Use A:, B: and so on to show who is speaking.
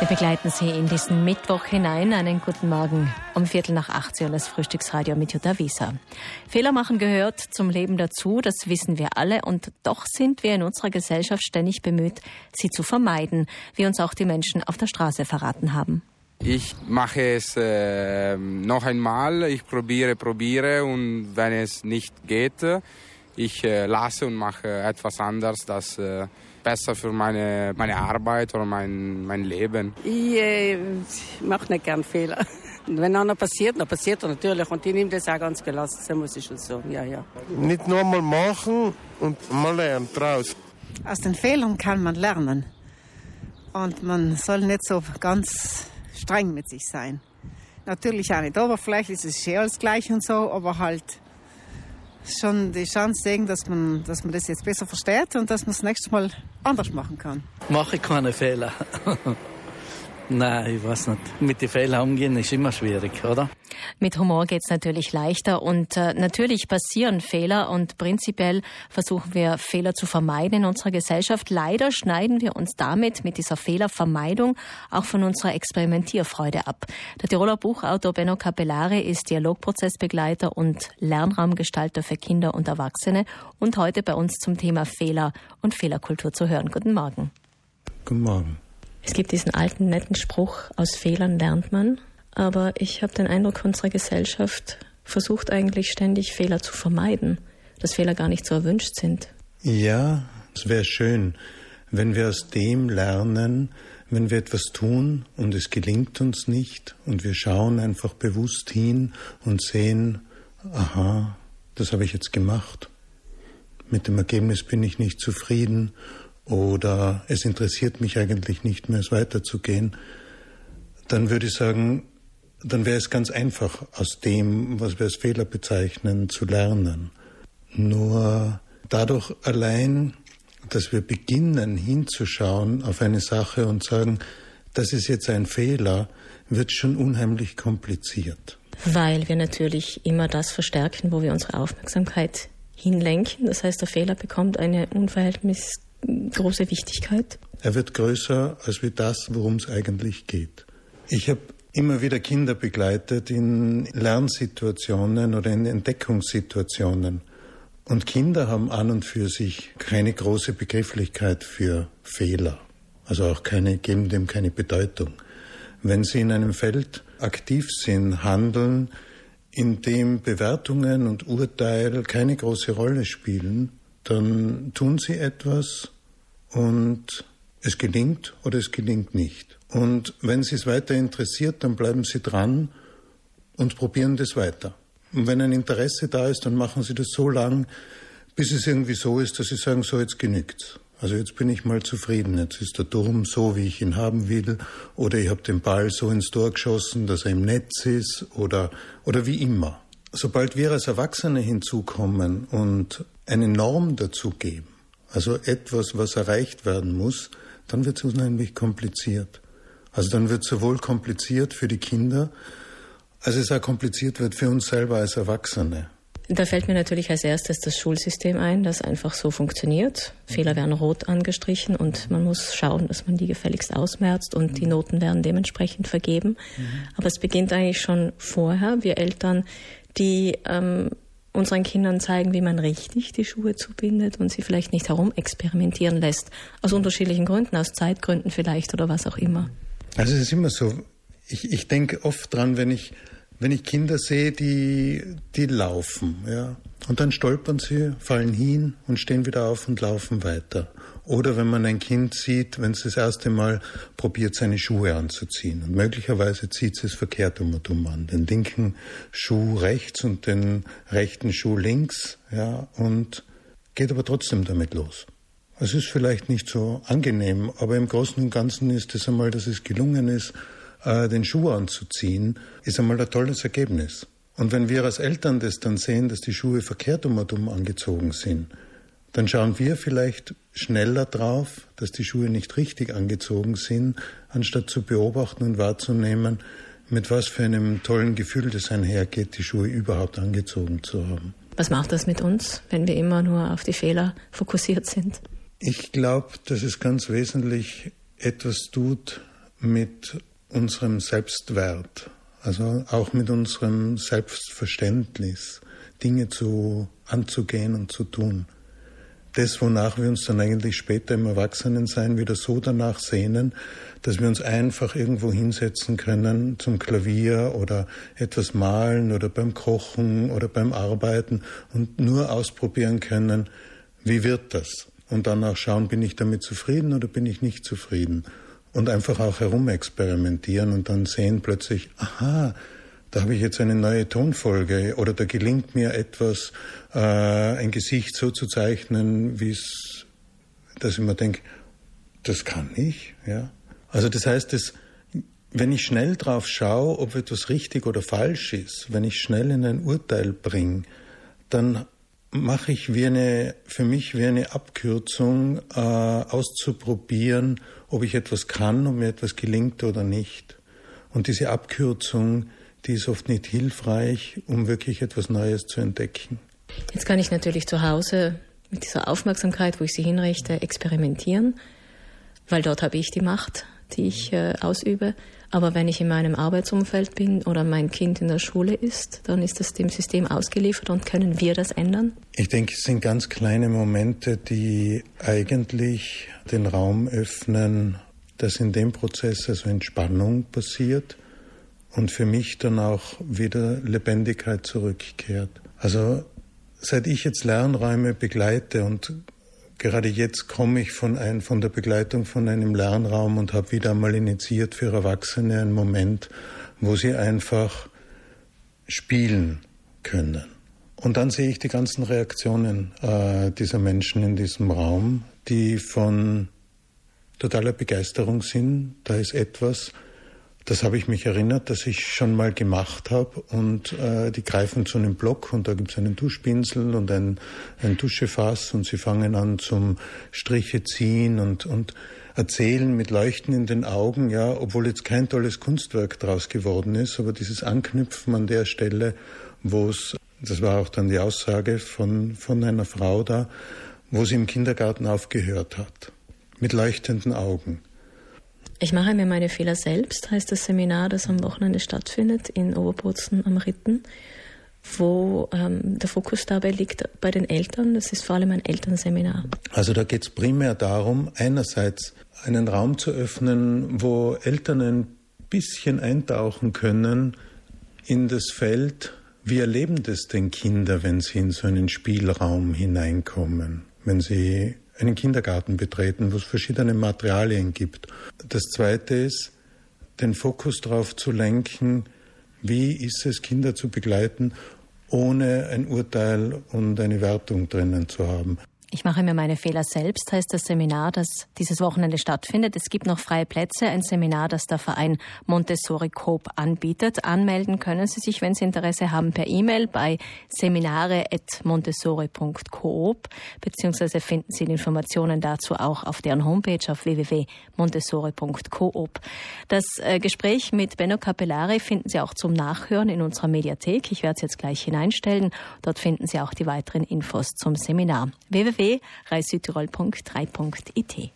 A: Wir begleiten Sie in diesen Mittwoch hinein. Einen guten Morgen um Viertel nach 18 Uhr das Frühstücksradio mit Jutta Wieser. Fehler machen gehört zum Leben dazu, das wissen wir alle. Und doch sind wir in unserer Gesellschaft ständig bemüht, sie zu vermeiden, wie uns auch die Menschen auf der Straße verraten haben.
B: Ich mache es äh, noch einmal, ich probiere, probiere und wenn es nicht geht, ich äh, lasse und mache etwas anderes, das äh, besser für meine, meine Arbeit oder mein, mein Leben.
C: Ich äh, mache nicht gern Fehler. Wenn einer passiert, dann passiert er natürlich. Und ich nehme das auch ganz gelassen, so muss ich schon sagen. Ja, ja.
D: Nicht nur mal machen und mal lernen draus.
E: Aus den Fehlern kann man lernen. Und man soll nicht so ganz streng mit sich sein. Natürlich auch nicht oberflächlich, es ist eh alles gleich und so, aber halt schon die Chance sehen, dass man, dass man das jetzt besser versteht und dass man das nächste Mal anders machen kann.
F: Mache keine Fehler. Nein, ich weiß nicht. Mit den Fehlern umgehen ist immer schwierig, oder?
A: Mit Humor geht's natürlich leichter und äh, natürlich passieren Fehler und prinzipiell versuchen wir Fehler zu vermeiden in unserer Gesellschaft. Leider schneiden wir uns damit mit dieser Fehlervermeidung auch von unserer Experimentierfreude ab. Der Tiroler Buchautor Benno Capellari ist Dialogprozessbegleiter und Lernraumgestalter für Kinder und Erwachsene und heute bei uns zum Thema Fehler und Fehlerkultur zu hören. Guten Morgen.
D: Guten Morgen.
A: Es gibt diesen alten, netten Spruch, aus Fehlern lernt man. Aber ich habe den Eindruck, unsere Gesellschaft versucht eigentlich ständig Fehler zu vermeiden, dass Fehler gar nicht so erwünscht sind.
D: Ja, es wäre schön, wenn wir aus dem lernen, wenn wir etwas tun und es gelingt uns nicht und wir schauen einfach bewusst hin und sehen, aha, das habe ich jetzt gemacht. Mit dem Ergebnis bin ich nicht zufrieden oder es interessiert mich eigentlich nicht mehr, es weiterzugehen, dann würde ich sagen, dann wäre es ganz einfach, aus dem, was wir als Fehler bezeichnen, zu lernen. Nur dadurch allein, dass wir beginnen hinzuschauen auf eine Sache und sagen, das ist jetzt ein Fehler, wird schon unheimlich kompliziert.
A: Weil wir natürlich immer das verstärken, wo wir unsere Aufmerksamkeit hinlenken. Das heißt, der Fehler bekommt eine unverhältnismäßig große Wichtigkeit.
D: Er wird größer als wie das, worum es eigentlich geht. Ich habe immer wieder Kinder begleitet in Lernsituationen oder in Entdeckungssituationen. Und Kinder haben an und für sich keine große Begrifflichkeit für Fehler. Also auch keine, geben dem keine Bedeutung. Wenn sie in einem Feld aktiv sind, handeln, in dem Bewertungen und Urteil keine große Rolle spielen, dann tun sie etwas und es gelingt oder es gelingt nicht. Und wenn sie es weiter interessiert, dann bleiben sie dran und probieren das weiter. Und wenn ein Interesse da ist, dann machen sie das so lang, bis es irgendwie so ist, dass sie sagen, so jetzt genügt's. Also jetzt bin ich mal zufrieden. Jetzt ist der Turm so, wie ich ihn haben will, oder ich habe den Ball so ins Tor geschossen, dass er im Netz ist, oder, oder wie immer. Sobald wir als Erwachsene hinzukommen und eine Norm dazu geben, also etwas, was erreicht werden muss, dann wird es unheimlich kompliziert. Also dann wird es sowohl kompliziert für die Kinder, als es auch kompliziert wird für uns selber als Erwachsene.
A: Da fällt mir natürlich als erstes das Schulsystem ein, das einfach so funktioniert. Fehler werden rot angestrichen und man muss schauen, dass man die gefälligst ausmerzt und die Noten werden dementsprechend vergeben. Mhm. Aber es beginnt eigentlich schon vorher. Wir Eltern, die ähm, unseren Kindern zeigen, wie man richtig die Schuhe zubindet und sie vielleicht nicht herum experimentieren lässt. Aus unterschiedlichen Gründen, aus Zeitgründen vielleicht oder was auch immer.
D: Also es ist immer so, ich, ich denke oft dran, wenn ich, wenn ich Kinder sehe, die, die laufen, ja. Und dann stolpern sie, fallen hin und stehen wieder auf und laufen weiter. Oder wenn man ein Kind sieht, wenn es das erste Mal probiert, seine Schuhe anzuziehen. Und möglicherweise zieht es es verkehrt um und um an. Den linken Schuh rechts und den rechten Schuh links, ja, und geht aber trotzdem damit los. Es ist vielleicht nicht so angenehm, aber im Großen und Ganzen ist es einmal, dass es gelungen ist, äh, den Schuh anzuziehen, ist einmal ein tolles Ergebnis. Und wenn wir als Eltern das dann sehen, dass die Schuhe verkehrt um und um angezogen sind, dann schauen wir vielleicht schneller drauf, dass die Schuhe nicht richtig angezogen sind, anstatt zu beobachten und wahrzunehmen, mit was für einem tollen Gefühl das einhergeht, die Schuhe überhaupt angezogen zu haben.
A: Was macht das mit uns, wenn wir immer nur auf die Fehler fokussiert sind?
D: Ich glaube, dass es ganz wesentlich etwas tut mit unserem Selbstwert, also auch mit unserem Selbstverständnis, Dinge zu anzugehen und zu tun. Das, wonach wir uns dann eigentlich später im Erwachsenensein wieder so danach sehnen, dass wir uns einfach irgendwo hinsetzen können zum Klavier oder etwas malen oder beim Kochen oder beim Arbeiten und nur ausprobieren können, wie wird das? Und dann auch schauen, bin ich damit zufrieden oder bin ich nicht zufrieden? Und einfach auch herumexperimentieren und dann sehen plötzlich, aha, da habe ich jetzt eine neue Tonfolge oder da gelingt mir etwas, äh, ein Gesicht so zu zeichnen, wie es, dass ich mir denke, das kann ich, ja. Also das heißt, dass, wenn ich schnell drauf schaue, ob etwas richtig oder falsch ist, wenn ich schnell in ein Urteil bringe, dann mache ich wie eine, für mich wie eine Abkürzung äh, auszuprobieren, ob ich etwas kann, ob mir etwas gelingt oder nicht. Und diese Abkürzung, die ist oft nicht hilfreich, um wirklich etwas Neues zu entdecken.
A: Jetzt kann ich natürlich zu Hause mit dieser Aufmerksamkeit, wo ich sie hinrichte, experimentieren, weil dort habe ich die Macht, die ich äh, ausübe. Aber wenn ich in meinem Arbeitsumfeld bin oder mein Kind in der Schule ist, dann ist das dem System ausgeliefert und können wir das ändern?
D: Ich denke, es sind ganz kleine Momente, die eigentlich den Raum öffnen, dass in dem Prozess also Entspannung passiert und für mich dann auch wieder Lebendigkeit zurückkehrt. Also seit ich jetzt Lernräume begleite und gerade jetzt komme ich von, ein, von der Begleitung von einem Lernraum und habe wieder einmal initiiert für Erwachsene einen Moment, wo sie einfach spielen können. Und dann sehe ich die ganzen Reaktionen äh, dieser Menschen in diesem Raum, die von totaler Begeisterung sind. Da ist etwas, das habe ich mich erinnert, dass ich schon mal gemacht habe und äh, die greifen zu einem Block und da gibt es einen Duschpinsel und ein, ein Duschefass und sie fangen an zum Striche ziehen und, und erzählen mit Leuchten in den Augen, ja, obwohl jetzt kein tolles Kunstwerk draus geworden ist, aber dieses Anknüpfen an der Stelle, wo es, das war auch dann die Aussage von, von einer Frau da, wo sie im Kindergarten aufgehört hat, mit leuchtenden Augen.
A: Ich mache mir meine Fehler selbst, heißt das Seminar, das am Wochenende stattfindet in Oberbozen am Ritten, wo ähm, der Fokus dabei liegt bei den Eltern. Das ist vor allem ein Elternseminar.
D: Also da geht es primär darum, einerseits einen Raum zu öffnen, wo Eltern ein bisschen eintauchen können in das Feld, wie erleben das denn Kinder, wenn sie in so einen Spielraum hineinkommen, wenn sie einen Kindergarten betreten, wo es verschiedene Materialien gibt. Das Zweite ist, den Fokus darauf zu lenken, wie ist es, Kinder zu begleiten, ohne ein Urteil und eine Wertung drinnen zu haben.
A: Ich mache mir meine Fehler selbst, heißt das Seminar, das dieses Wochenende stattfindet. Es gibt noch freie Plätze, ein Seminar, das der Verein Montessori Coop anbietet. Anmelden können Sie sich, wenn Sie Interesse haben, per E-Mail bei seminare.montessori.coop, beziehungsweise finden Sie die Informationen dazu auch auf deren Homepage auf www.montessori.coop. Das äh, Gespräch mit Benno Capellari finden Sie auch zum Nachhören in unserer Mediathek. Ich werde es jetzt gleich hineinstellen. Dort finden Sie auch die weiteren Infos zum Seminar. www www.reissüdtirol.3.it.